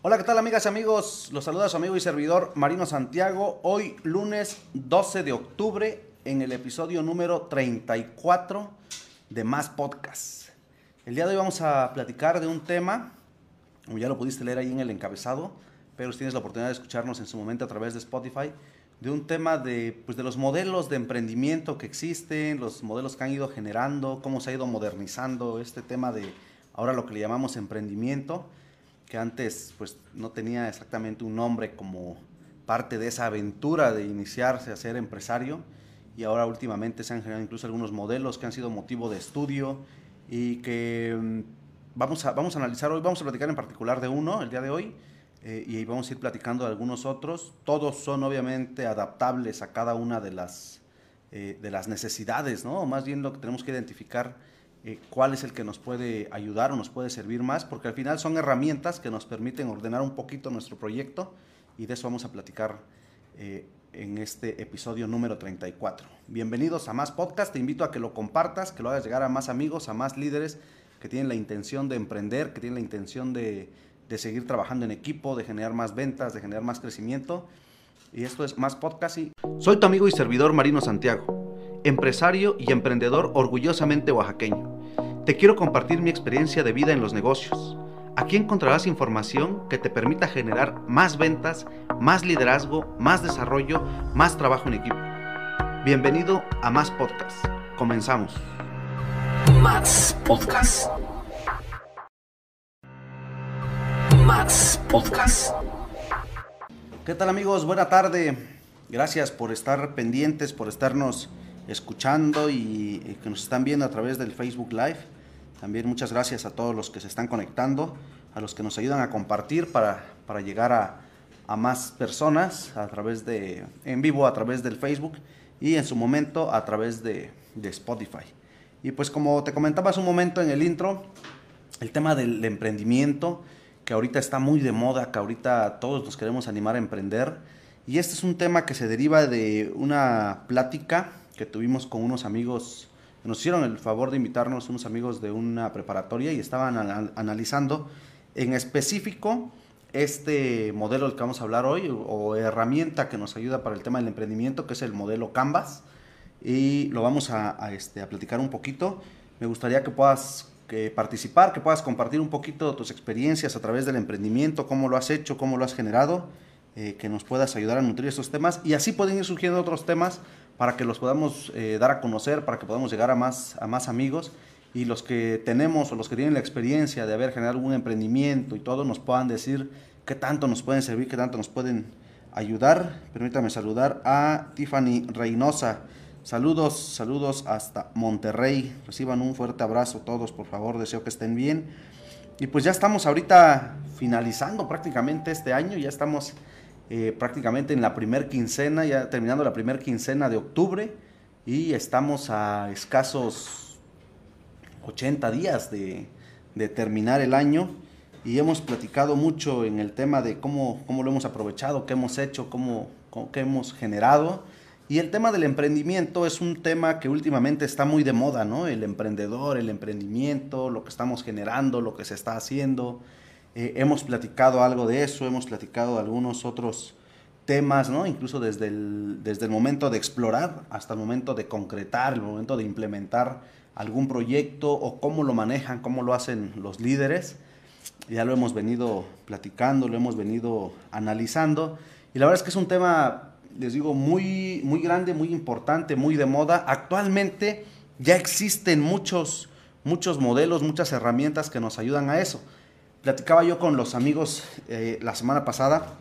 Hola, ¿qué tal amigas y amigos? Los saluda su amigo y servidor Marino Santiago. Hoy lunes 12 de octubre en el episodio número 34 de Más Podcast. El día de hoy vamos a platicar de un tema, como ya lo pudiste leer ahí en el encabezado, pero si tienes la oportunidad de escucharnos en su momento a través de Spotify, de un tema de, pues, de los modelos de emprendimiento que existen, los modelos que han ido generando, cómo se ha ido modernizando este tema de ahora lo que le llamamos emprendimiento que antes pues no tenía exactamente un nombre como parte de esa aventura de iniciarse a ser empresario y ahora últimamente se han generado incluso algunos modelos que han sido motivo de estudio y que mm, vamos a, vamos a analizar hoy, vamos a platicar en particular de uno el día de hoy eh, y vamos a ir platicando de algunos otros. Todos son obviamente adaptables a cada una de las, eh, de las necesidades, ¿no? Más bien lo que tenemos que identificar eh, cuál es el que nos puede ayudar o nos puede servir más, porque al final son herramientas que nos permiten ordenar un poquito nuestro proyecto y de eso vamos a platicar eh, en este episodio número 34. Bienvenidos a más podcast, te invito a que lo compartas, que lo hagas llegar a más amigos, a más líderes que tienen la intención de emprender, que tienen la intención de, de seguir trabajando en equipo, de generar más ventas, de generar más crecimiento. Y esto es Más Podcast soy tu amigo y servidor Marino Santiago empresario y emprendedor orgullosamente oaxaqueño. Te quiero compartir mi experiencia de vida en los negocios. Aquí encontrarás información que te permita generar más ventas, más liderazgo, más desarrollo, más trabajo en equipo. Bienvenido a Más Podcast. Comenzamos. Más Podcast. Más Podcast. ¿Qué tal amigos? Buena tarde. Gracias por estar pendientes, por estarnos escuchando y, que nos están viendo a través del Facebook Live. También muchas gracias a todos los que se están conectando, a los que nos ayudan a compartir para, para llegar a, a, más personas a través de, en vivo a través del Facebook y en su momento a través de, de Spotify. Y pues como te comentaba hace un momento en el intro, el tema del emprendimiento, que ahorita está muy de moda, que ahorita todos nos queremos animar a emprender. Y este es un tema que se deriva de una plática que tuvimos con unos amigos, nos hicieron el favor de invitarnos unos amigos de una preparatoria y estaban analizando en específico este modelo del que vamos a hablar hoy o herramienta que nos ayuda para el tema del emprendimiento, que es el modelo Canvas. Y lo vamos a, este, a platicar un poquito. Me gustaría que puedas que participar, que puedas compartir un poquito tus experiencias a través del emprendimiento, cómo lo has hecho, cómo lo has generado, eh, que nos puedas ayudar a nutrir esos temas. Y así pueden ir surgiendo otros temas para que los podamos eh, dar a conocer, para que podamos llegar a más, a más amigos y los que tenemos o los que tienen la experiencia de haber generado algún emprendimiento y todo nos puedan decir qué tanto nos pueden servir, qué tanto nos pueden ayudar. Permítame saludar a Tiffany Reynosa. Saludos, saludos hasta Monterrey. Reciban un fuerte abrazo todos, por favor, deseo que estén bien. Y pues ya estamos ahorita finalizando prácticamente este año, ya estamos eh, prácticamente en la primer quincena, ya terminando la primera quincena de octubre y estamos a escasos 80 días de, terminar el año y hemos platicado mucho en el tema de cómo, cómo lo hemos aprovechado, qué hemos hecho, cómo, qué hemos generado. Y el tema del emprendimiento es un tema que últimamente está muy de moda, ¿no? El emprendedor, el emprendimiento, lo que estamos generando, lo que se está haciendo. Eh, hemos platicado algo de eso, hemos platicado de algunos otros temas, ¿no? Incluso desde el, desde el momento de explorar hasta el momento de concretar, el momento de implementar algún proyecto o cómo lo manejan, cómo lo hacen los líderes. Ya lo hemos venido platicando, lo hemos venido analizando. Y la verdad es que es un tema, les digo, muy, muy grande, muy importante, muy de moda. Actualmente ya existen muchos, muchos modelos, muchas herramientas que nos ayudan a eso platicaba yo con los amigos eh, la semana pasada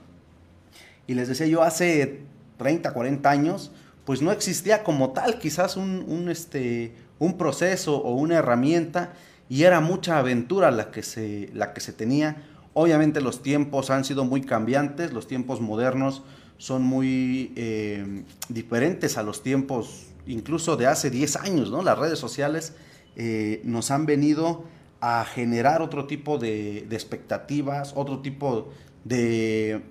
y les decía yo hace 30, 40 años, pues no existía como tal quizás un, este, un proceso o una herramienta y era mucha aventura la que se, la que se tenía. Obviamente los tiempos han sido muy cambiantes, los tiempos modernos son muy eh, diferentes a los tiempos incluso de hace 10 años, ¿no? Las redes sociales eh, nos han venido a generar otro tipo de, expectativas, otro tipo de,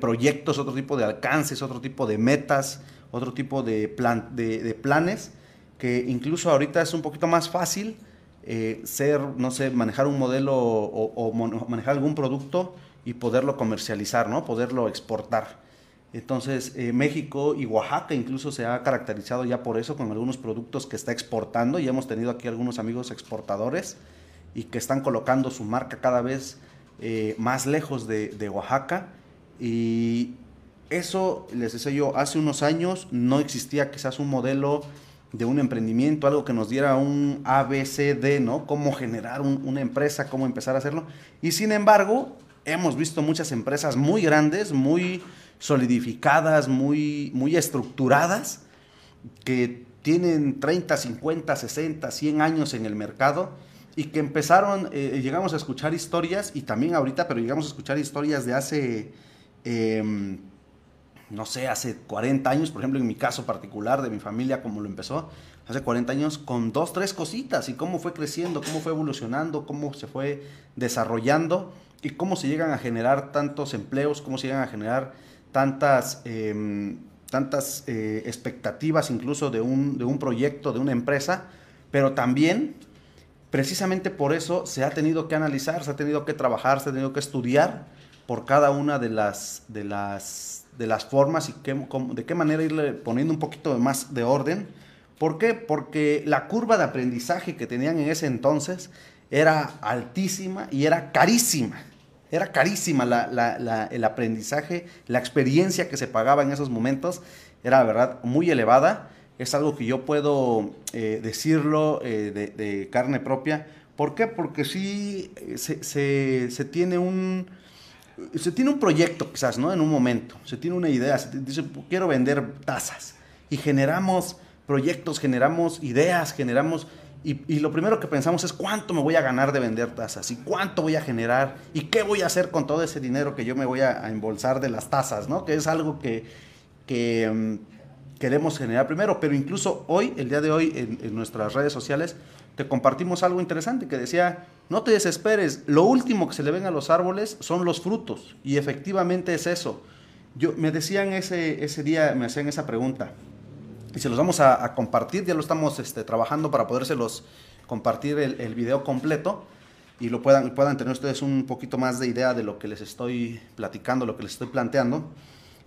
proyectos, otro tipo de alcances, otro tipo de metas, otro tipo de, plan, de, planes, que incluso ahorita es un poquito más fácil eh, ser, no sé, manejar un modelo o, manejar algún producto y poderlo comercializar, ¿no? Poderlo exportar. Entonces, eh, México y Oaxaca incluso se ha caracterizado ya por eso, con algunos productos que está exportando. Y hemos tenido aquí algunos amigos exportadores y que están colocando su marca cada vez eh, más lejos de, Oaxaca. Y eso, les decía yo, hace unos años no existía quizás un modelo de un emprendimiento, algo que nos diera un ABCD, ¿no? Cómo generar un, una empresa, cómo empezar a hacerlo. Y sin embargo, hemos visto muchas empresas muy grandes, muy solidificadas, muy, muy estructuradas, que tienen 30, 50, 60, 100 años en el mercado y que empezaron, eh, llegamos a escuchar historias, y también ahorita, pero llegamos a escuchar historias de hace, eh, no sé, hace 40 años, por ejemplo, en mi caso particular de mi familia, como lo empezó, hace 40 años, con dos, tres cositas, y cómo fue creciendo, cómo fue evolucionando, cómo se fue desarrollando, y cómo se llegan a generar tantos empleos, cómo se llegan a generar tantas, eh, tantas eh, expectativas incluso de un, de un proyecto, de una empresa, pero también precisamente por eso se ha tenido que analizar, se ha tenido que trabajar, se ha tenido que estudiar por cada una de las, de las, de las formas y de qué manera irle poniendo un poquito más de orden. ¿Por qué? Porque la curva de aprendizaje que tenían en ese entonces era altísima y era carísima. Era carísima el aprendizaje, la experiencia que se pagaba en esos momentos era, la verdad, muy elevada. Es algo que yo puedo eh, decirlo eh, de, carne propia. ¿Por qué? Porque sí eh, se, se, tiene un... Se tiene un proyecto quizás, ¿no? En un momento. Se tiene una idea. Se dice, quiero vender tazas. Y generamos proyectos, generamos ideas, generamos y, y, lo primero que pensamos es cuánto me voy a ganar de vender tazas y cuánto voy a generar y qué voy a hacer con todo ese dinero que yo me voy a, a embolsar de las tazas, ¿no? Que es algo que, que um, queremos generar primero, pero incluso hoy, el día de hoy, en, nuestras redes sociales, te compartimos algo interesante que decía, no te desesperes, lo último que se le ven a los árboles son los frutos y efectivamente es eso. Yo, me decían ese, ese día, me hacían esa pregunta, y se los vamos a, compartir, ya lo estamos este, trabajando para podérselos compartir el, el, video completo y lo puedan, puedan tener ustedes un poquito más de idea de lo que les estoy platicando, lo que les estoy planteando.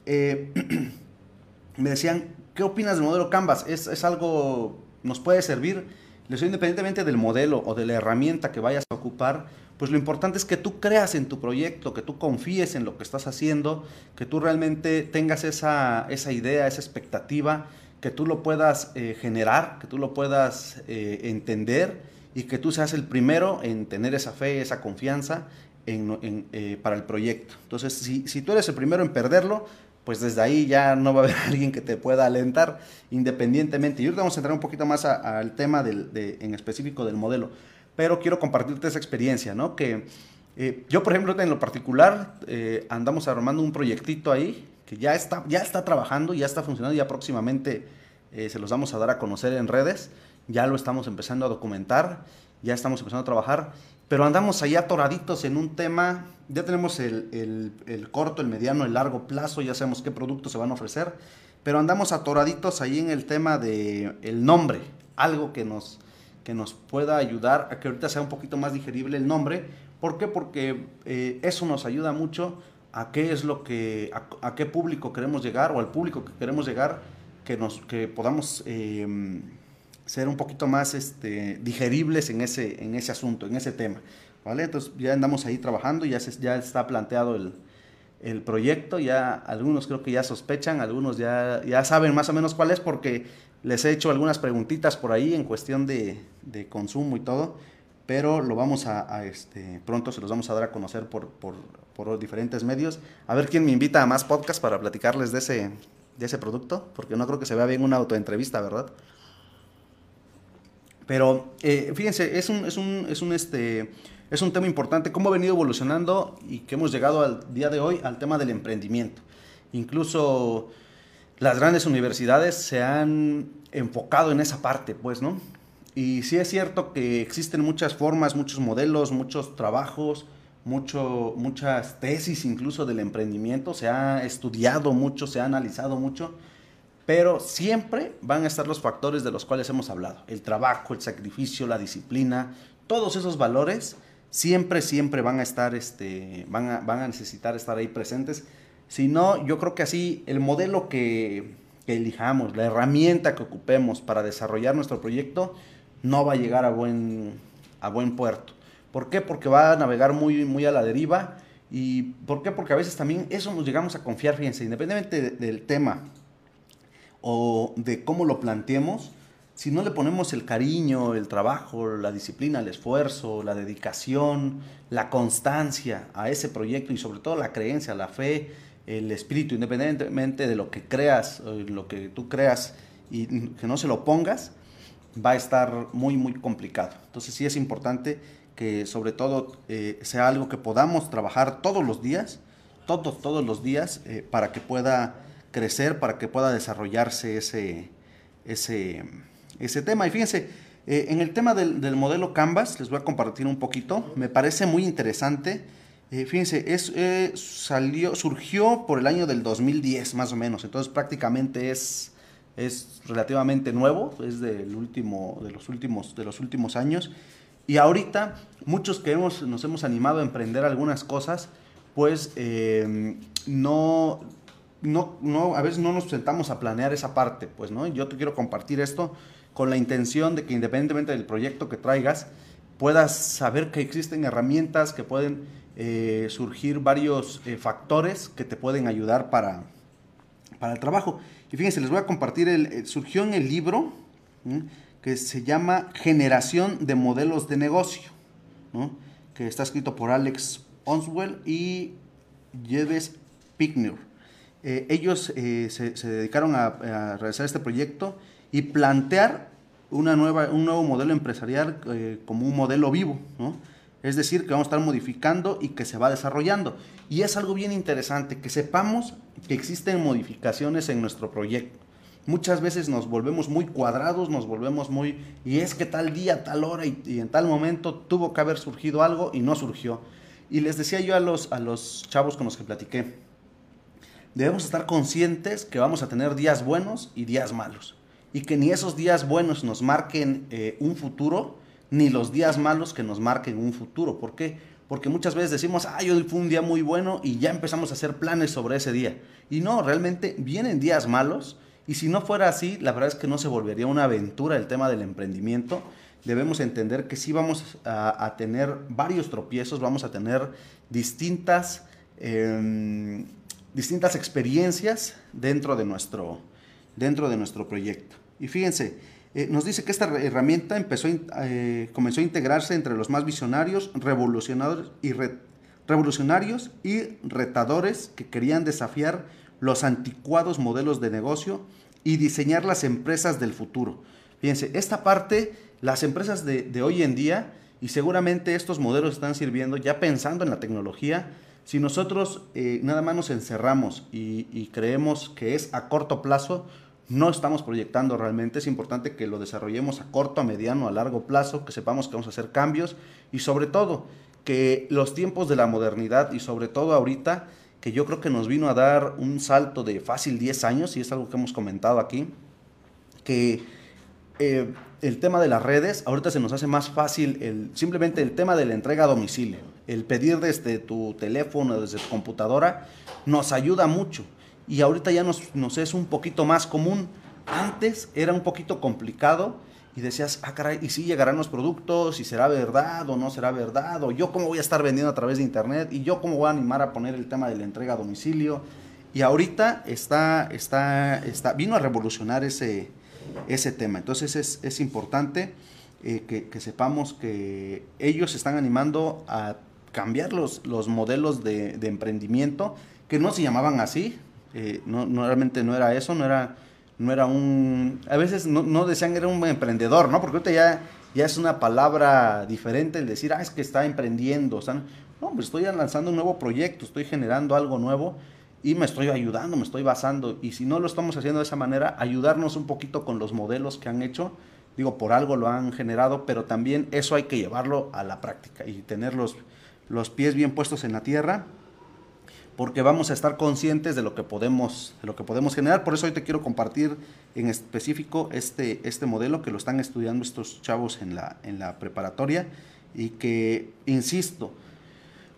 Eh, me decían, ¿qué opinas del modelo Canvas? ¿Es, es algo, nos puede servir? Les digo, independientemente del modelo o de la herramienta que vayas a ocupar, pues lo importante es que tú creas en tu proyecto, que tú confíes en lo que estás haciendo, que tú realmente tengas esa, esa idea, esa expectativa, que tú lo puedas eh, generar, que tú lo puedas eh, entender y que tú seas el primero en tener esa fe, esa confianza en, eh, para el proyecto. Entonces, si, si, tú eres el primero en perderlo, pues desde ahí ya no va a haber alguien que te pueda alentar independientemente. Y ahorita vamos a entrar un poquito más al tema del, de, en específico del modelo, pero quiero compartirte esa experiencia, ¿no? Que yo, por ejemplo, en lo particular, andamos armando un proyectito ahí que ya está, ya está trabajando, ya está funcionando, ya próximamente eh, se los vamos a dar a conocer en redes, ya lo estamos empezando a documentar, ya estamos empezando a trabajar, pero andamos ahí atoraditos en un tema, ya tenemos el, el, el corto, el mediano, el largo plazo, ya sabemos qué productos se van a ofrecer, pero andamos atoraditos ahí en el tema del el nombre, algo que nos, que nos pueda ayudar a que ahorita sea un poquito más digerible el nombre. ¿Por qué? Porque eh, eso nos ayuda mucho a qué es lo que, a, qué público queremos llegar o al público que queremos llegar, que, nos, que podamos eh, ser un poquito más este, digeribles en ese, en ese asunto, en ese tema. ¿vale? Entonces ya andamos ahí trabajando, ya, se, ya está planteado el, el proyecto, ya algunos creo que ya sospechan, algunos ya, ya saben más o menos cuál es porque les he hecho algunas preguntitas por ahí en cuestión de, de consumo y todo pero lo vamos a, a, este, pronto se los vamos a dar a conocer por, por, por, diferentes medios. A ver quién me invita a más podcasts para platicarles de ese, de ese producto, porque no creo que se vea bien una autoentrevista, ¿verdad? Pero eh, fíjense, es un, es, un, es, un, este, es un tema importante, cómo ha venido evolucionando y que hemos llegado al día de hoy al tema del emprendimiento. Incluso las grandes universidades se han enfocado en esa parte, pues, ¿no? Y sí es cierto que existen muchas formas, muchos modelos, muchos trabajos, mucho, muchas tesis incluso del emprendimiento, se ha estudiado mucho, se ha analizado mucho, pero siempre van a estar los factores de los cuales hemos hablado, el trabajo, el sacrificio, la disciplina, todos esos valores siempre, siempre van a estar, este, van a, van a necesitar estar ahí presentes. Si no, yo creo que así el modelo que, elijamos, la herramienta que ocupemos para desarrollar nuestro proyecto, no va a llegar a buen, a buen puerto. ¿Por qué? Porque va a navegar muy, muy a la deriva. ¿Y por qué? Porque a veces también eso nos llegamos a confiar, fíjense, independientemente del tema o de cómo lo planteemos, si no le ponemos el cariño, el trabajo, la disciplina, el esfuerzo, la dedicación, la constancia a ese proyecto y sobre todo la creencia, la fe, el espíritu, independientemente de lo que creas, lo que tú creas y que no se lo pongas, va a estar muy, muy complicado. Entonces sí es importante que sobre todo eh, sea algo que podamos trabajar todos los días, todos, todos los días, eh, para que pueda crecer, para que pueda desarrollarse ese, ese, ese tema. Y fíjense, eh, en el tema del, modelo Canvas, les voy a compartir un poquito, me parece muy interesante. fíjense, es, salió, surgió por el año del 2010 más o menos, entonces prácticamente es, es relativamente nuevo, es del último, de, los últimos, de los últimos años. Y ahorita, muchos que hemos, nos hemos animado a emprender algunas cosas, pues eh, no, no, no, a veces no nos sentamos a planear esa parte, pues, ¿no? Yo te quiero compartir esto con la intención de que independientemente del proyecto que traigas, puedas saber que existen herramientas, que pueden eh, surgir varios eh, factores que te pueden ayudar para, para el trabajo. Y fíjense, les voy a compartir, el, surgió en el libro, que se llama Generación de Modelos de Negocio, que está escrito por Alex Onswell y Jeves Pickner. Eh, ellos eh, se, dedicaron a, realizar este proyecto y plantear una nueva, un nuevo modelo empresarial eh, como un modelo vivo, es decir, que vamos a estar modificando y que se va desarrollando. Y es algo bien interesante, que sepamos que existen modificaciones en nuestro proyecto. Muchas veces nos volvemos muy cuadrados, nos volvemos muy... Y es que tal día, tal hora y, en tal momento tuvo que haber surgido algo y no surgió. Y les decía yo a los, a los chavos con los que platiqué, debemos estar conscientes que vamos a tener días buenos y días malos. Y que ni esos días buenos nos marquen eh, un futuro, ni los días malos que nos marquen un futuro. ¿Por qué? Porque muchas veces decimos, ah, hoy fue un día muy bueno y ya empezamos a hacer planes sobre ese día. Y no, realmente vienen días malos y si no fuera así, la verdad es que no se volvería una aventura el tema del emprendimiento. Debemos entender que sí vamos a, tener varios tropiezos, vamos a tener distintas, em, distintas experiencias dentro de, nuestro, dentro de nuestro proyecto. Y fíjense, eh, nos dice que esta herramienta empezó, eh, comenzó a integrarse entre los más visionarios, revolucionarios y, revolucionarios y retadores que querían desafiar los anticuados modelos de negocio y diseñar las empresas del futuro. Fíjense, esta parte, las empresas de, hoy en día, y seguramente estos modelos están sirviendo ya pensando en la tecnología, si nosotros eh, nada más nos encerramos y, creemos que es a corto plazo, no estamos proyectando realmente. Es importante que lo desarrollemos a corto, a mediano, a largo plazo, que sepamos que vamos a hacer cambios y sobre todo que los tiempos de la modernidad y sobre todo ahorita que yo creo que nos vino a dar un salto de fácil 10 años, y es algo que hemos comentado aquí, que eh, el tema de las redes, ahorita se nos hace más fácil el, simplemente el tema de la entrega a domicilio, el pedir desde tu teléfono, desde tu computadora, nos ayuda mucho. Y ahorita ya nos, nos es un poquito más común. Antes era un poquito complicado y decías, ah, caray, ¿y si llegarán los productos? ¿Y será verdad o no será verdad? ¿O yo cómo voy a estar vendiendo a través de internet? ¿Y yo cómo voy a animar a poner el tema de la entrega a domicilio? Y ahorita está, está, está, vino a revolucionar ese, ese tema. Entonces es, es importante eh, que, que, sepamos que ellos están animando a cambiar los, los modelos de, emprendimiento que no se llamaban así. Eh, no, realmente no era eso, no era no era un... A veces no, no decían que era un emprendedor, ¿no? Porque ahorita ya, ya es una palabra diferente el decir, ah, es que está emprendiendo. O sea, no, pues estoy lanzando un nuevo proyecto, estoy generando algo nuevo y me estoy ayudando, me estoy basando. Y si no lo estamos haciendo de esa manera, ayudarnos un poquito con los modelos que han hecho. Digo, por algo lo han generado, pero también eso hay que llevarlo a la práctica y tener los, pies bien puestos en la tierra porque vamos a estar conscientes de lo que podemos, de lo que podemos generar. Por eso hoy te quiero compartir en específico este, este modelo que lo están estudiando estos chavos en la, en la preparatoria y que, insisto,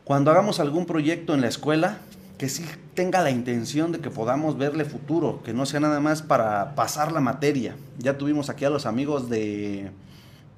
cuando hagamos algún proyecto en la escuela, que sí tenga la intención de que podamos verle futuro, que no sea nada más para pasar la materia. Ya tuvimos aquí a los amigos de,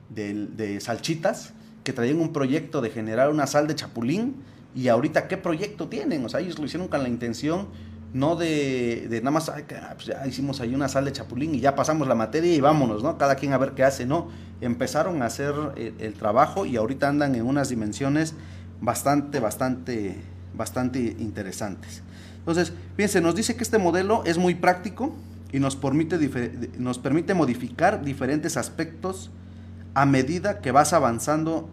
de, Salchitas que traían un proyecto de generar una sal de chapulín y ahorita qué proyecto tienen, o sea, ellos lo hicieron con la intención no de, de nada más, pues hicimos ahí una sal de chapulín y ya pasamos la materia y vámonos, ¿no? Cada quien a ver qué hace, no. Empezaron a hacer el trabajo y ahorita andan en unas dimensiones bastante, bastante, bastante interesantes. Entonces, fíjense, nos dice que este modelo es muy práctico y nos permite, nos permite modificar diferentes aspectos a medida que vas avanzando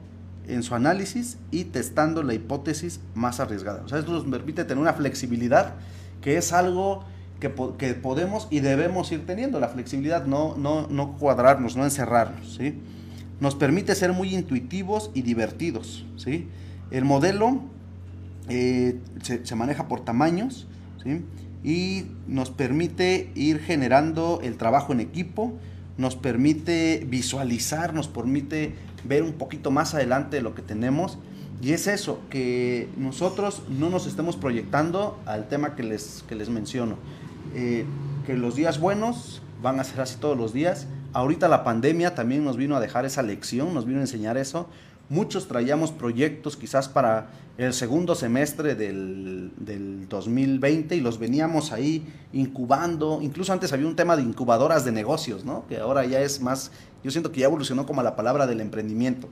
en su análisis y testando la hipótesis más arriesgada. O sea, esto nos permite tener una flexibilidad que es algo que, que podemos y debemos ir teniendo. La flexibilidad, no, no, no cuadrarnos, no encerrarnos. ¿sí? Nos permite ser muy intuitivos y divertidos. ¿sí? El modelo eh, se, maneja por tamaños y nos permite ir generando el trabajo en equipo, nos permite visualizar, nos permite ver un poquito más adelante de lo que tenemos. Y es eso, que nosotros no nos estemos proyectando al tema que les, que les menciono. Eh, que los días buenos van a ser así todos los días. Ahorita la pandemia también nos vino a dejar esa lección, nos vino a enseñar eso. Muchos traíamos proyectos quizás para el segundo semestre del, 2020 y los veníamos ahí incubando. Incluso antes había un tema de incubadoras de negocios, ¿no? que ahora ya es más, yo siento que ya evolucionó como la palabra del emprendimiento.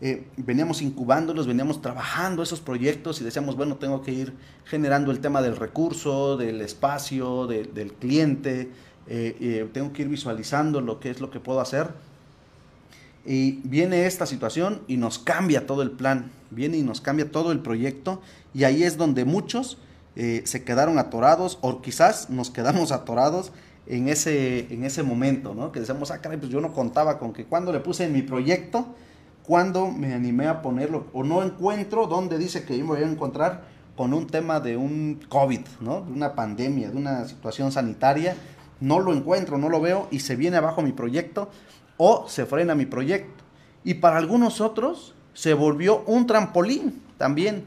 Eh, veníamos incubándolos, veníamos trabajando esos proyectos y decíamos, bueno, tengo que ir generando el tema del recurso, del espacio, del cliente, eh, eh, tengo que ir visualizando lo que es lo que puedo hacer y viene esta situación y nos cambia todo el plan, viene y nos cambia todo el proyecto y ahí es donde muchos eh, se quedaron atorados o quizás nos quedamos atorados en ese, en ese momento, ¿no? Que decíamos, ah, caray, pues yo no contaba con que cuando le puse en mi proyecto, cuando me animé a ponerlo, o no encuentro dónde dice que yo me voy a encontrar con un tema de un COVID, ¿no? De una pandemia, de una situación sanitaria, no lo encuentro, no lo veo y se viene abajo mi proyecto o se frena mi proyecto. Y para algunos otros se volvió un trampolín también.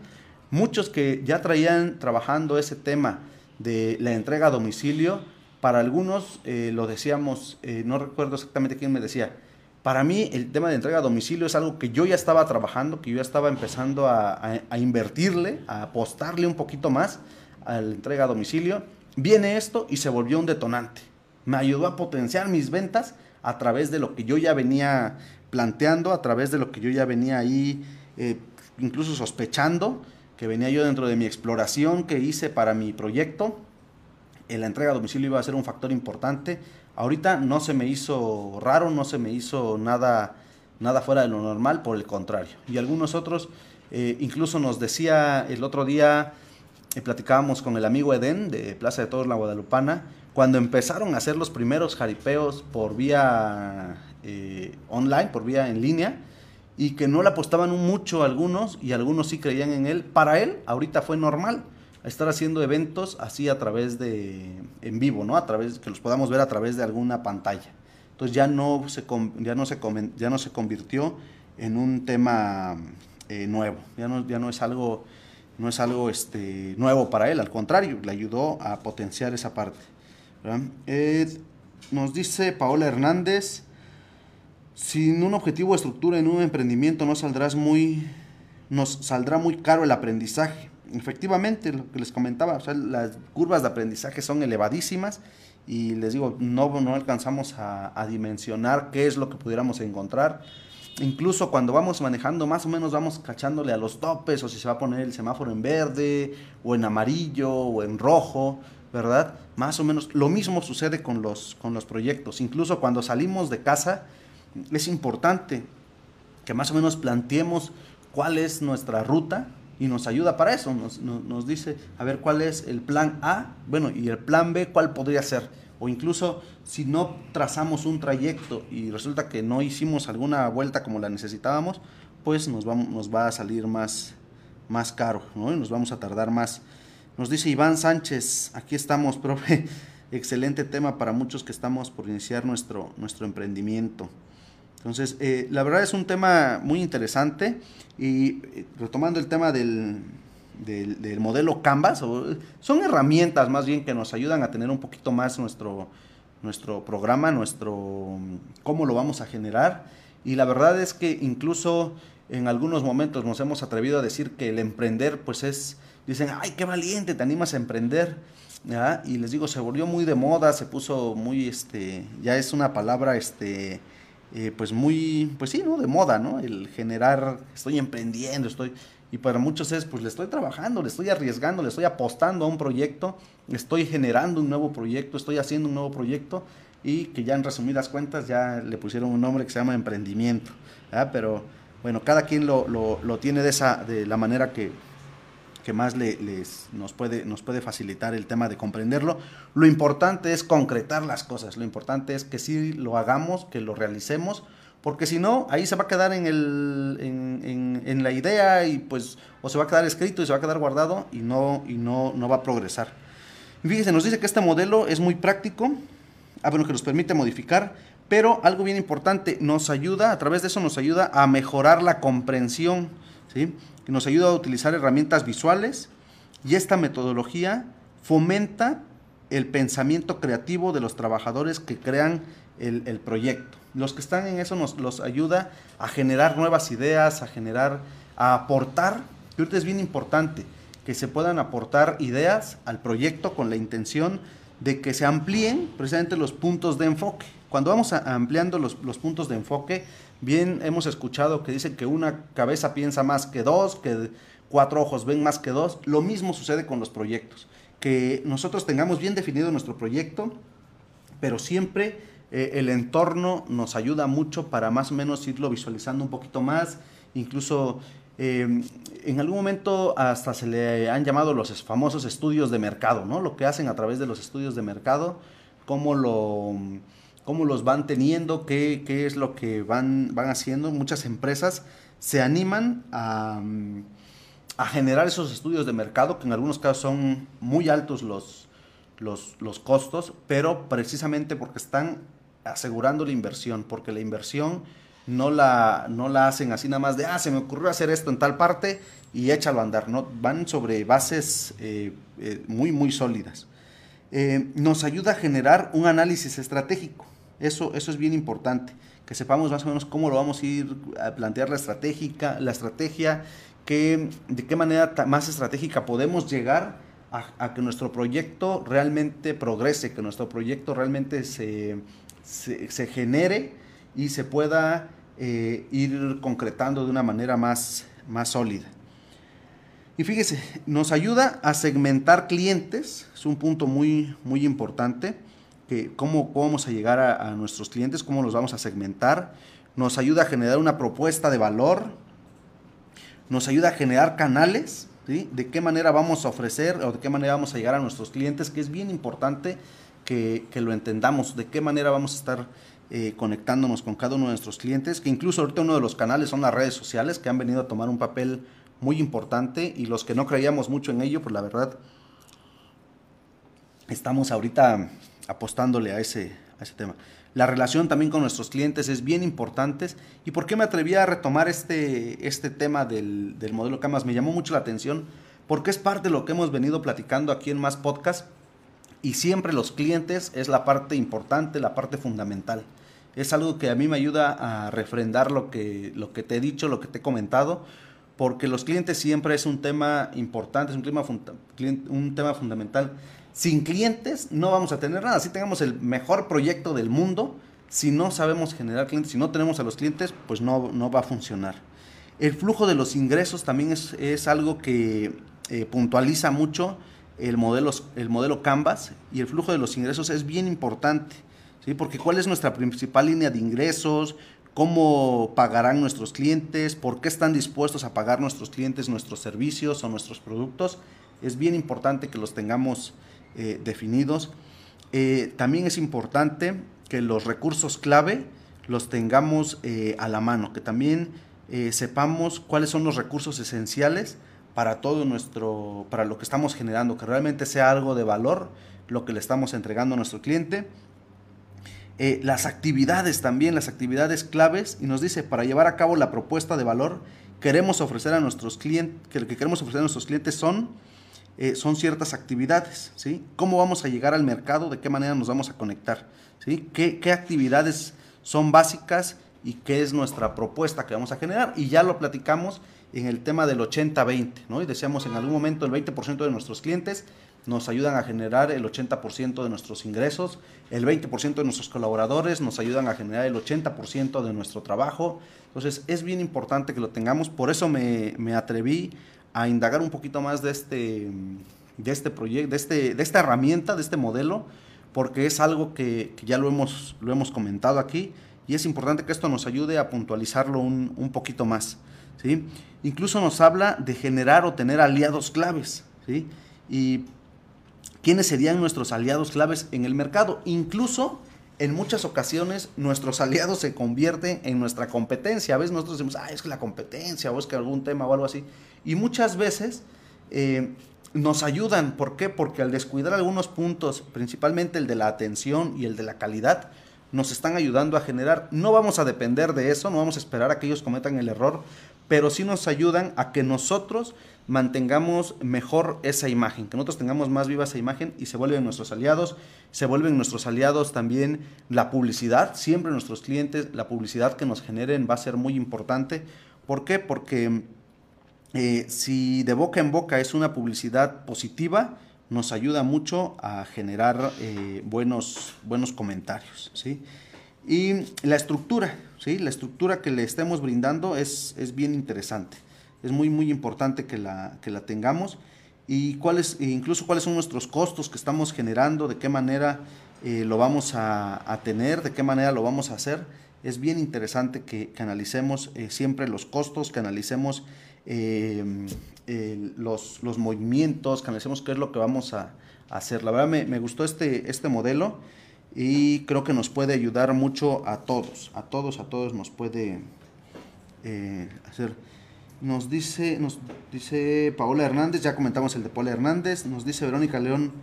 Muchos que ya traían trabajando ese tema de la entrega a domicilio, para algunos eh, lo decíamos, eh, no recuerdo exactamente quién me decía, para mí el tema de entrega a domicilio es algo que yo ya estaba trabajando, que yo ya estaba empezando a, invertirle, a apostarle un poquito más a la entrega a domicilio. Viene esto y se volvió un detonante. Me ayudó a potenciar mis ventas a través de lo que yo ya venía planteando, a través de lo que yo ya venía ahí eh, incluso sospechando, que venía yo dentro de mi exploración que hice para mi proyecto. En la entrega a domicilio iba a ser un factor importante. Ahorita no se me hizo raro, no se me hizo nada, nada fuera de lo normal, por el contrario. Y algunos otros, eh, incluso nos decía el otro día, eh, platicábamos con el amigo Edén de Plaza de Todos La Guadalupana, cuando empezaron a hacer los primeros jaripeos por vía eh, online, por vía en línea, y que no le apostaban mucho algunos y algunos sí creían en él, para él ahorita fue normal estar haciendo eventos así a través de, en vivo, ¿no? A través, que los podamos ver a través de alguna pantalla. Entonces ya no se, ya no se, ya no se convirtió en un tema eh, nuevo, ya no, ya no es algo, no es algo este, nuevo para él, al contrario, le ayudó a potenciar esa parte. Eh, nos dice Paola Hernández, sin un objetivo de estructura en un emprendimiento no saldrás muy, nos saldrá muy caro el aprendizaje. Efectivamente, lo que les comentaba, las curvas de aprendizaje son elevadísimas y les digo, no, no alcanzamos a, a, dimensionar qué es lo que pudiéramos encontrar. Incluso cuando vamos manejando, más o menos vamos cachándole a los topes o si se va a poner el semáforo en verde o en amarillo o en rojo. ¿Verdad? Más o menos lo mismo sucede con los, con los proyectos. Incluso cuando salimos de casa, es importante que más o menos planteemos cuál es nuestra ruta y nos ayuda para eso. Nos, nos, dice, a ver, cuál es el plan A, bueno, y el plan B, cuál podría ser. O incluso si no trazamos un trayecto y resulta que no hicimos alguna vuelta como la necesitábamos, pues nos, vamos, nos va a salir más, más caro, ¿no? Y nos vamos a tardar más. Nos dice Iván Sánchez, aquí estamos, profe. Excelente tema para muchos que estamos por iniciar nuestro, nuestro emprendimiento. Entonces, eh, la verdad es un tema muy interesante y eh, retomando el tema del, del, del modelo Canvas, son herramientas más bien que nos ayudan a tener un poquito más nuestro, nuestro programa, nuestro cómo lo vamos a generar. Y la verdad es que incluso en algunos momentos nos hemos atrevido a decir que el emprender, pues es, dicen, ay, qué valiente, te animas a emprender. Y les digo, se volvió muy de moda, se puso muy, este, ya es una palabra, este, eh, pues muy, pues sí, ¿no? De moda, ¿no? El generar, estoy emprendiendo, estoy... Y para muchos es, pues le estoy trabajando, le estoy arriesgando, le estoy apostando a un proyecto, estoy generando un nuevo proyecto, estoy haciendo un nuevo proyecto y que ya en resumidas cuentas ya le pusieron un nombre que se llama emprendimiento. Pero bueno, cada quien lo, lo- lo tiene de, esa, de la manera que, que más le- les, nos, puede, nos puede facilitar el tema de comprenderlo. Lo importante es concretar las cosas, lo importante es que sí lo hagamos, que lo realicemos, porque si no, ahí se va a quedar en, el, en, la idea y pues, o se va a quedar escrito y se va a quedar guardado y no, y no, no va a progresar. Y fíjese, nos dice que este modelo es muy práctico, ah, bueno, que nos permite modificar, pero algo bien importante, nos ayuda, a través de eso nos ayuda a mejorar la comprensión, Que nos ayuda a utilizar herramientas visuales y esta metodología fomenta el pensamiento creativo de los trabajadores que crean el, el proyecto. Los que están en eso nos los ayuda a generar nuevas ideas, a generar, a aportar, que ahorita es bien importante, que se puedan aportar ideas al proyecto con la intención de que se amplíen precisamente los puntos de enfoque. Cuando vamos a- ampliando los, los puntos de enfoque, bien hemos escuchado que dicen que una cabeza piensa más que dos, que cuatro ojos ven más que dos. Lo mismo sucede con los proyectos. Que nosotros tengamos bien definido nuestro proyecto, pero siempre eh, el entorno nos ayuda mucho para más o menos irlo visualizando un poquito más, incluso eh, en algún momento hasta se le han llamado los famosos estudios de mercado, ¿no? Lo que hacen a través de los estudios de mercado, cómo, cómo los van teniendo, qué, qué es lo que van, van haciendo. Muchas empresas se animan a, a generar esos estudios de mercado, que en algunos casos son muy altos los, los, los costos, pero precisamente porque están asegurando la inversión, porque la inversión no la, no la hacen así nada más de, ah, se me ocurrió hacer esto en tal parte y échalo a andar, ¿no? Van sobre bases eh, eh, muy, muy sólidas. Eh, nos ayuda a generar un análisis estratégico. Eso, eso es bien importante, que sepamos más o menos cómo lo vamos a ir a plantear la estratégica, la estrategia, que, de qué manera más estratégica podemos llegar a, que nuestro proyecto realmente progrese, que nuestro proyecto realmente se, se genere y se pueda eh, ir concretando de una manera más, más sólida. Y fíjese, nos ayuda a segmentar clientes, es un punto muy, muy importante, que cómo, cómo vamos a llegar a, a nuestros clientes, cómo los vamos a segmentar, nos ayuda a generar una propuesta de valor, nos ayuda a generar canales, ¿sí? de qué manera vamos a ofrecer o de qué manera vamos a llegar a nuestros clientes, que es bien importante que, que lo entendamos, de qué manera vamos a estar eh, conectándonos con cada uno de nuestros clientes, que incluso ahorita uno de los canales son las redes sociales, que han venido a tomar un papel muy importante y los que no creíamos mucho en ello, pues la verdad, estamos ahorita apostándole a ese, a ese tema. La relación también con nuestros clientes es bien importante. ¿Y por qué me atreví a retomar este, este tema del, del modelo Camas? Me llamó mucho la atención porque es parte de lo que hemos venido platicando aquí en más podcast y siempre los clientes es la parte importante, la parte fundamental. Es algo que a mí me ayuda a refrendar lo que, lo que te he dicho, lo que te he comentado, porque los clientes siempre es un tema importante, es un un tema fundamental. Sin clientes no vamos a tener nada. Si tengamos el mejor proyecto del mundo, si no sabemos generar clientes, si no tenemos a los clientes, pues no, no va a funcionar. El flujo de los ingresos también es, es algo que eh, puntualiza mucho el modelo, el modelo Canvas y el flujo de los ingresos es bien importante, ¿sí? porque cuál es nuestra principal línea de ingresos, cómo pagarán nuestros clientes, por qué están dispuestos a pagar nuestros clientes nuestros servicios o nuestros productos, es bien importante que los tengamos eh, definidos. Eh, también es importante que los recursos clave los tengamos eh, a la mano, que también sepamos cuáles son los recursos esenciales para todo nuestro, para lo que estamos generando, que realmente sea algo de valor lo que le estamos entregando a nuestro cliente. Eh, las actividades también, las actividades claves, y nos dice, para llevar a cabo la propuesta de valor, queremos ofrecer a nuestros clientes, que lo que queremos ofrecer a nuestros clientes son, eh, son ciertas actividades, ¿sí? ¿Cómo vamos a llegar al mercado? ¿De qué manera nos vamos a conectar? ¿sí? ¿Qué, qué actividades son básicas y qué es nuestra propuesta que vamos a generar? Y ya lo platicamos en el tema del 80-20, ¿no? Y decíamos en algún momento el 20% de nuestros clientes nos ayudan a generar el 80% de nuestros ingresos, el 20% de nuestros colaboradores nos ayudan a generar el 80% de nuestro trabajo. Entonces es bien importante que lo tengamos, por eso me, me atreví a indagar un poquito más de este, de este proyecto, de, este, de esta herramienta, de este modelo, porque es algo que, que, ya lo hemos, lo hemos comentado aquí y es importante que esto nos ayude a puntualizarlo un, un poquito más. ¿sí? Incluso nos habla de generar o tener aliados claves. ¿sí? Y quiénes serían nuestros aliados claves en el mercado. Incluso en muchas ocasiones nuestros aliados se convierten en nuestra competencia. A veces nosotros decimos, ah, es que la competencia o es que algún tema o algo así. Y muchas veces eh, nos ayudan. ¿Por qué? Porque al descuidar algunos puntos, principalmente el de la atención y el de la calidad, nos están ayudando a generar. No vamos a depender de eso, no vamos a esperar a que ellos cometan el error, pero sí nos ayudan a que nosotros mantengamos mejor esa imagen, que nosotros tengamos más viva esa imagen y se vuelven nuestros aliados, se vuelven nuestros aliados también la publicidad, siempre nuestros clientes, la publicidad que nos generen va a ser muy importante. ¿Por qué? Porque eh, si de boca en boca es una publicidad positiva, nos ayuda mucho a generar eh, buenos, buenos comentarios. ¿sí? Y la estructura, ¿sí? la estructura que le estemos brindando es, es bien interesante es muy, muy importante que la, que la tengamos. Y cuáles, incluso cuáles son nuestros costos que estamos generando, de qué manera eh, lo vamos a, a, tener, de qué manera lo vamos a hacer. Es bien interesante que, que analicemos eh, siempre los costos, que analicemos eh, los, los, movimientos, que analicemos qué es lo que vamos a, a hacer. La verdad me, me, gustó este, este modelo y creo que nos puede ayudar mucho a todos, a todos, a todos nos puede hacer. Nos dice, nos dice Paola Hernández, ya comentamos el de Paola Hernández, nos dice Verónica León,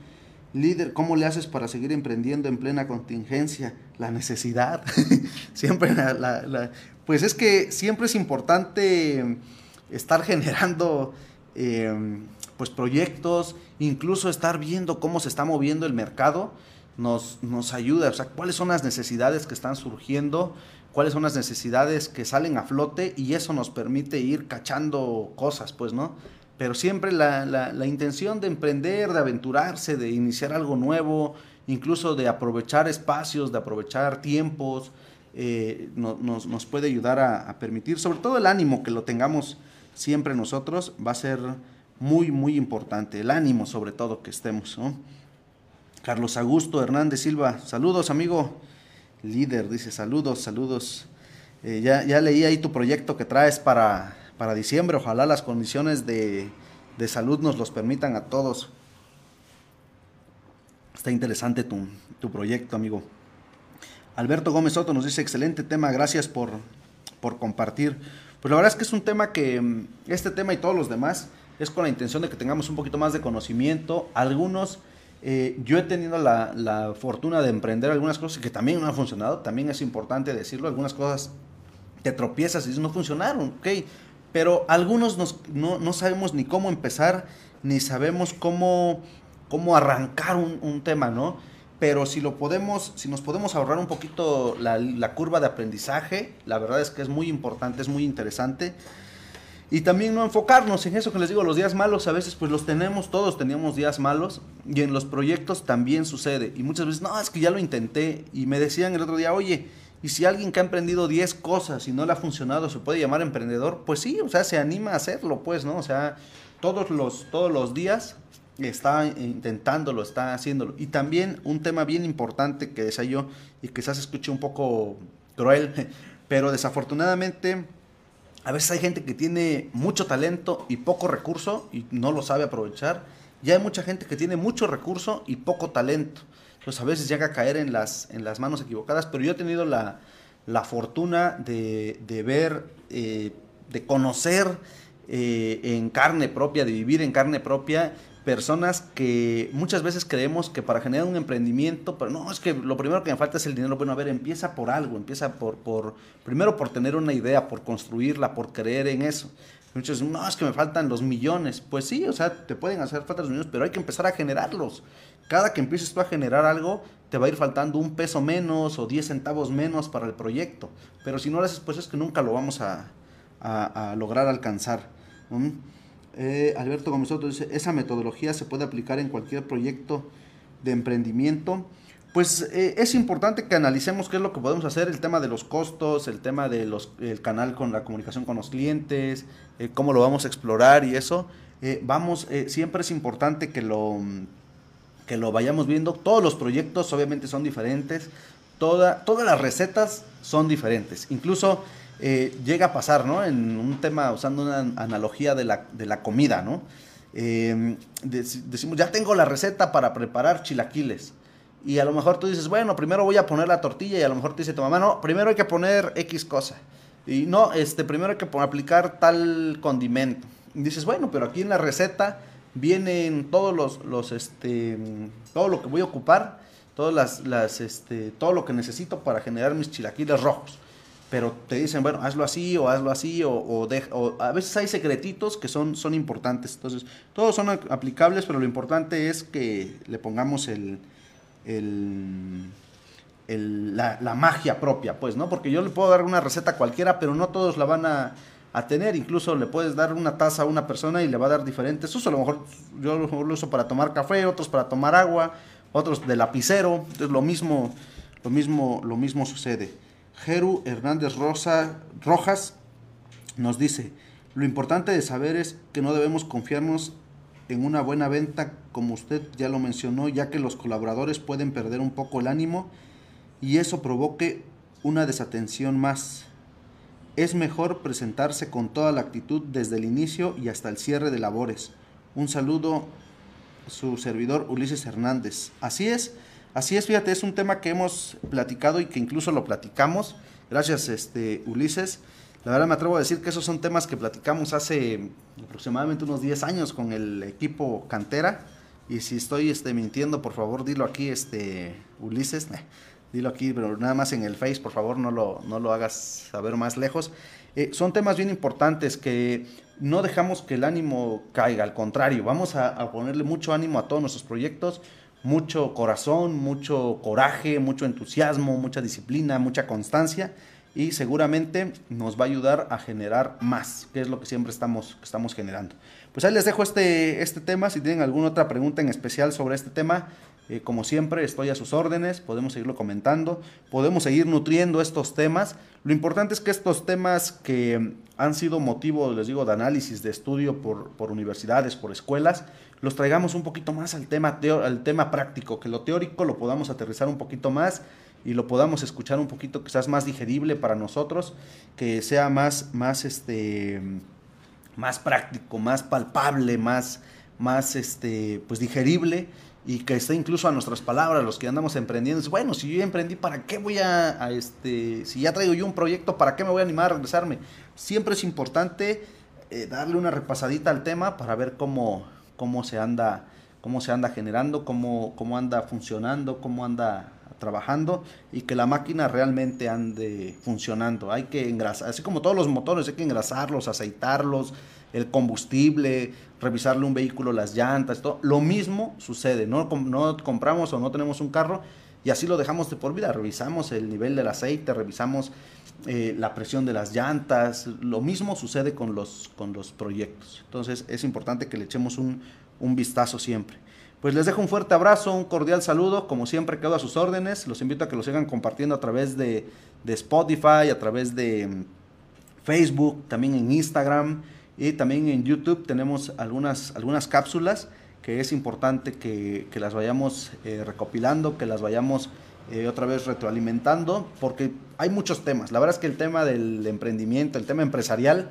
líder, ¿cómo le haces para seguir emprendiendo en plena contingencia? La necesidad, siempre la, la, la, pues es que siempre es importante estar generando eh, pues proyectos, incluso estar viendo cómo se está moviendo el mercado, nos, nos ayuda, o sea, cuáles son las necesidades que están surgiendo, cuáles son las necesidades que salen a flote y eso nos permite ir cachando cosas, pues, ¿no? Pero siempre la, la, la intención de emprender, de aventurarse, de iniciar algo nuevo, incluso de aprovechar espacios, de aprovechar tiempos, eh, no, nos, nos, puede ayudar a, a, permitir, sobre todo el ánimo que lo tengamos siempre nosotros, va a ser muy, muy importante, el ánimo sobre todo que estemos, ¿no? Carlos Augusto Hernández Silva, saludos amigo, líder, dice saludos, saludos. Eh, ya, ya, leí ahí tu proyecto que traes para, para diciembre, ojalá las condiciones de, de, salud nos los permitan a todos. Está interesante tu, tu, proyecto, amigo. Alberto Gómez Soto nos dice, excelente tema, gracias por, por compartir. Pues la verdad es que es un tema que, este tema y todos los demás, es con la intención de que tengamos un poquito más de conocimiento. Algunos eh, yo he tenido la, la, fortuna de emprender algunas cosas que también no han funcionado, también es importante decirlo, algunas cosas te tropiezas y no funcionaron, ok, pero algunos nos, no, no, sabemos ni cómo empezar, ni sabemos cómo, cómo arrancar un, un, tema, ¿no? Pero si lo podemos, si nos podemos ahorrar un poquito la, la curva de aprendizaje, la verdad es que es muy importante, es muy interesante. Y también no enfocarnos en eso que les digo, los días malos a veces pues los tenemos, todos teníamos días malos y en los proyectos también sucede. Y muchas veces, no, es que ya lo intenté y me decían el otro día, oye, y si alguien que ha emprendido 10 cosas y no le ha funcionado se puede llamar emprendedor, pues sí, o sea, se anima a hacerlo, pues, ¿no? O sea, todos los, todos los días está intentándolo, está haciéndolo. Y también un tema bien importante que decía yo y quizás escuche un poco cruel, pero desafortunadamente a veces hay gente que tiene mucho talento y poco recurso y no lo sabe aprovechar. Y hay mucha gente que tiene mucho recurso y poco talento. Entonces a veces llega a caer en las, en las manos equivocadas. Pero yo he tenido la, la fortuna de, de ver, eh, de conocer eh, en carne propia, de vivir en carne propia personas que muchas veces creemos que para generar un emprendimiento, pero no, es que lo primero que me falta es el dinero. Bueno, a ver, empieza por algo, empieza por, por primero por tener una idea, por construirla, por creer en eso. Muchos dicen, no, es que me faltan los millones. Pues sí, o sea, te pueden hacer falta los millones, pero hay que empezar a generarlos. Cada que empieces tú a generar algo, te va a ir faltando un peso menos o 10 centavos menos para el proyecto. Pero si no lo haces, pues es que nunca lo vamos a, a, lograr alcanzar. Eh, Alberto Gómez Soto dice, esa metodología se puede aplicar en cualquier proyecto de emprendimiento. Pues eh, es importante que analicemos qué es lo que podemos hacer, el tema de los costos, el tema del el canal con la comunicación con los clientes, eh, cómo lo vamos a explorar y eso. vamos, siempre es importante que lo, que lo vayamos viendo. Todos los proyectos obviamente son diferentes, toda, todas las recetas son diferentes. Incluso eh, llega a pasar, ¿no? En un tema, usando una analogía de la, de la comida, ¿no? Eh, decimos, ya tengo la receta para preparar chilaquiles. Y a lo mejor tú dices, bueno, primero voy a poner la tortilla y a lo mejor te dice tu mamá, no, primero hay que poner X cosa. Y no, este, primero hay que aplicar tal condimento. Y dices, bueno, pero aquí en la receta vienen todos los, los este, todo lo que voy a ocupar, todas las, las, este, todo lo que necesito para generar mis chilaquiles rojos pero te dicen, bueno, hazlo así o hazlo así, o, o, o, a veces hay secretitos que son, son importantes. Entonces, todos son aplicables, pero lo importante es que le pongamos el, la, magia propia, pues, ¿no? Porque yo le puedo dar una receta cualquiera, pero no todos la van a, a, tener. Incluso le puedes dar una taza a una persona y le va a dar diferentes usos. A lo mejor yo lo uso para tomar café, otros para tomar agua, otros de lapicero. Entonces, lo mismo, lo mismo, lo mismo sucede. Jeru Hernández Rosa, Rojas nos dice, lo importante de saber es que no debemos confiarnos en una buena venta, como usted ya lo mencionó, ya que los colaboradores pueden perder un poco el ánimo y eso provoque una desatención más. Es mejor presentarse con toda la actitud desde el inicio y hasta el cierre de labores. Un saludo, su servidor Ulises Hernández. Así es, Así es, fíjate, es un tema que hemos platicado y que incluso lo platicamos. Gracias, este, Ulises. La verdad me atrevo a decir que esos son temas que platicamos hace aproximadamente unos 10 años con el equipo Cantera. Y si estoy este, mintiendo, por favor, dilo aquí, este, Ulises. dilo aquí, pero nada más en el Face, por favor, no lo, no lo hagas saber más lejos. Eh, son temas bien importantes que no dejamos que el ánimo caiga, al contrario, vamos a, a ponerle mucho ánimo a todos nuestros proyectos mucho corazón, mucho coraje, mucho entusiasmo, mucha disciplina, mucha constancia y seguramente nos va a ayudar a generar más, que es lo que siempre estamos, estamos generando. Pues ahí les dejo este, este tema, si tienen alguna otra pregunta en especial sobre este tema, eh, como siempre estoy a sus órdenes, podemos seguirlo comentando, podemos seguir nutriendo estos temas. Lo importante es que estos temas que han sido motivo, les digo, de análisis, de estudio por, por universidades, por escuelas, los traigamos un poquito más al tema, al tema práctico, que lo teórico lo podamos aterrizar un poquito más y lo podamos escuchar un poquito quizás más digerible para nosotros, que sea más, más, este, más práctico, más palpable, más, más este, pues digerible y que esté incluso a nuestras palabras, los que andamos emprendiendo. Bueno, si yo ya emprendí, ¿para qué voy a, este, si ya traigo yo un proyecto, ¿para qué me voy a animar a regresarme? Siempre es importante eh, darle una repasadita al tema para ver cómo, cómo se anda, cómo se anda generando, cómo, cómo anda funcionando, cómo anda trabajando y que la máquina realmente ande funcionando. Hay que engrasar, así como todos los motores, hay que engrasarlos, aceitarlos, el combustible, revisarle un vehículo, las llantas, todo. Lo mismo sucede, no, no compramos o no tenemos un carro y así lo dejamos de por vida. Revisamos el nivel del aceite, revisamos eh, la presión de las llantas, lo mismo sucede con los, con los proyectos. Entonces es importante que le echemos un, un vistazo siempre. Pues les dejo un fuerte abrazo, un cordial saludo, como siempre quedo a sus órdenes, los invito a que lo sigan compartiendo a través de, de Spotify, a través de mm, Facebook, también en Instagram y también en YouTube tenemos algunas, algunas cápsulas que es importante que, que las vayamos eh, recopilando, que las vayamos eh, otra vez retroalimentando, porque hay muchos temas. La verdad es que el tema del emprendimiento, el tema empresarial,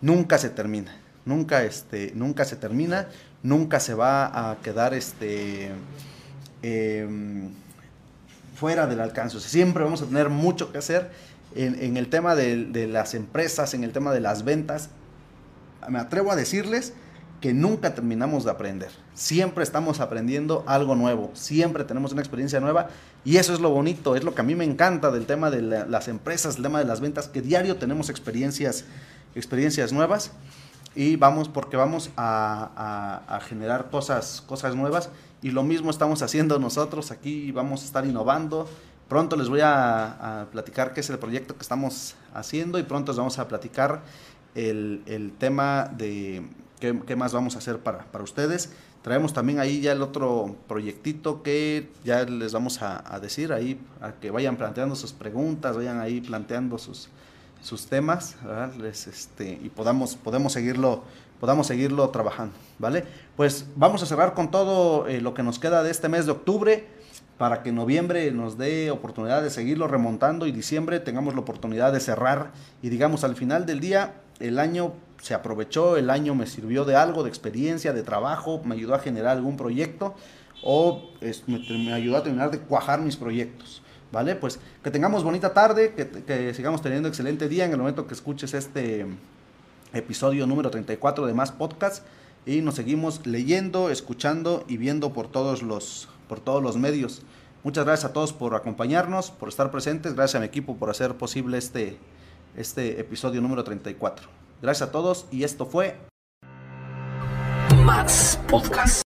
nunca se termina. Nunca, este, nunca se termina, nunca se va a quedar este, em, fuera del alcance. siempre vamos a tener mucho que hacer en, el tema de, de las empresas, en el tema de las ventas. Me atrevo a decirles que nunca terminamos de aprender. Siempre estamos aprendiendo algo nuevo, siempre tenemos una experiencia nueva y eso es lo bonito, es lo que a mí me encanta del tema de la, las empresas, el tema de las ventas, que diario tenemos experiencias, experiencias nuevas y vamos porque vamos a, generar cosas, cosas nuevas y lo mismo estamos haciendo nosotros aquí, vamos a estar innovando. Pronto les voy a, a platicar qué es el proyecto que estamos haciendo y pronto les vamos a platicar el, el tema de qué, qué, más vamos a hacer para, para, ustedes. Traemos también ahí ya el otro proyectito que ya les vamos a, decir ahí, a que vayan planteando sus preguntas, vayan ahí planteando sus, sus temas Les, este, y podamos, podemos, seguirlo, podamos seguirlo trabajando, ¿vale? Pues vamos a cerrar con todo eh, lo que nos queda de este mes de octubre para que noviembre nos dé oportunidad de seguirlo remontando y diciembre tengamos la oportunidad de cerrar y digamos al final del día el año se aprovechó, el año me sirvió de algo, de experiencia, de trabajo, me ayudó a generar algún proyecto o es, me, ayudó a terminar de cuajar mis proyectos. ¿Vale? Pues que tengamos bonita tarde, que, que, sigamos teniendo excelente día en el momento que escuches este episodio número 34 de Más Podcast y nos seguimos leyendo, escuchando y viendo por todos los, por todos los medios. Muchas gracias a todos por acompañarnos, por estar presentes, gracias a mi equipo por hacer posible este, este episodio número 34. Gracias a todos y esto fue Más Podcast.